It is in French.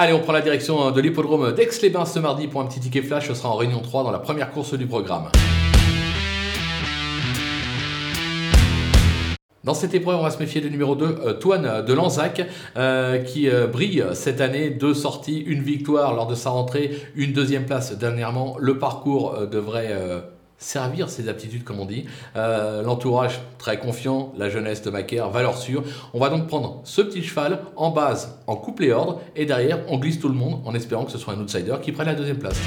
Allez, on prend la direction de l'hippodrome d'Aix-les-Bains ce mardi pour un petit ticket flash. Ce sera en réunion 3 dans la première course du programme. Dans cette épreuve, on va se méfier du numéro 2, euh, Toine de Lanzac, euh, qui euh, brille cette année. Deux sorties, une victoire lors de sa rentrée, une deuxième place dernièrement. Le parcours devrait servir ses aptitudes, comme on dit. L'entourage très confiant, la jeunesse de Macaire, valeur sûre. On va donc prendre ce petit cheval en base, en couple et ordre, et derrière, on glisse tout le monde en espérant que ce soit un outsider qui prenne la deuxième place.